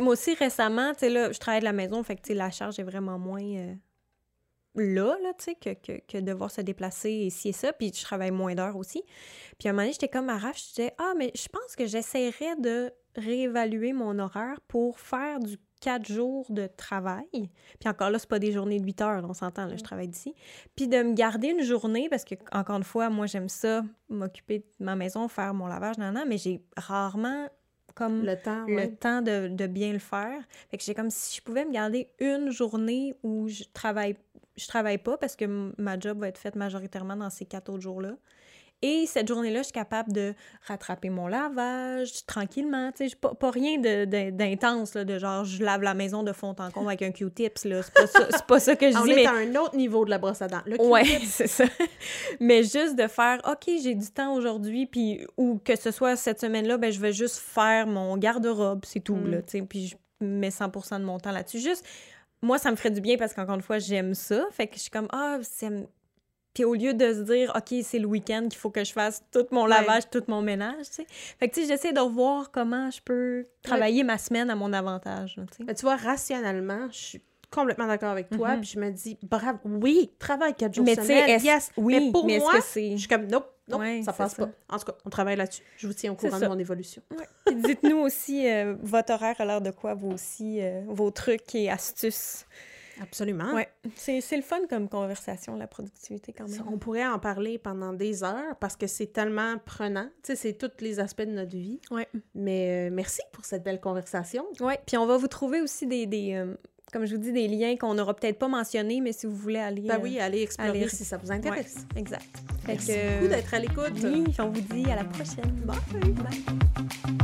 Moi aussi récemment, tu sais là, je travaille de la maison, fait que tu sais la charge est vraiment moins euh, là là, tu sais que, que, que devoir se déplacer et ci et ça, puis je travaille moins d'heures aussi. Puis à un moment donné, j'étais comme à raf, je disais "Ah, mais je pense que j'essaierais de réévaluer mon horaire pour faire du 4 jours de travail. Puis encore là, c'est pas des journées de 8 heures, là, on s'entend, là, je travaille d'ici. Puis de me garder une journée, parce que, encore une fois, moi, j'aime ça, m'occuper de ma maison, faire mon lavage, nan, nan, mais j'ai rarement comme Le temps, le ouais. temps de, de bien le faire. Fait que j'ai comme si je pouvais me garder une journée où je travaille je travaille pas parce que ma job va être faite majoritairement dans ces quatre autres jours-là. Et cette journée-là, je suis capable de rattraper mon lavage tranquillement. Tu sais, pas, pas rien de- de- d'intense, là, de genre je lave la maison de fond en comble avec un Q-tips. C'est pas, ça- pas ça que je On dis, est mais à un autre niveau de la brosse à dents. Le Ouais, c'est ça. Mais juste de faire, OK, j'ai du temps aujourd'hui, puis ou que ce soit cette semaine-là, ben je vais juste faire mon garde-robe, c'est tout, Mm. là, tu sais, puis je mets 100 de mon temps là-dessus. Juste, moi, ça me ferait du bien parce qu'encore une fois, j'aime ça. Fait que je suis comme, ah, c'est... Puis au lieu de se dire, OK, c'est le week-end qu'il faut que je fasse tout mon Ouais. lavage, tout mon ménage, tu sais. Fait que, tu sais, j'essaie de revoir comment je peux travailler ma semaine à mon avantage, tu sais. Mais tu vois, rationnellement, je suis complètement d'accord avec toi, Mhm. puis je me dis, bravo, oui, travaille 4 jours Mais semaine, yes. oui, mais pour mais moi, que je suis comme, nope, nope, Ouais, ça passe ça. pas. En tout cas, on travaille là-dessus. Je vous tiens au courant de mon évolution. Dites-nous aussi euh, votre horaire à l'heure de quoi, vous aussi, euh, vos trucs et astuces? Absolument. Ouais, c'est le fun comme conversation, la productivité quand même. On pourrait en parler pendant des heures parce que c'est tellement prenant. Tu sais, c'est tous les aspects de notre vie. Ouais. Mais euh, merci pour cette belle conversation. Ouais, puis on va vous trouver aussi des, des, euh, comme je vous dis, des liens qu'on n'aura peut-être pas mentionnés, mais si vous voulez aller. Ben euh, oui, allez explorer aller- si ça vous intéresse. exact. Fait Merci que- beaucoup d'être à l'écoute. Oui, on vous dit à la prochaine. Bye. Bye.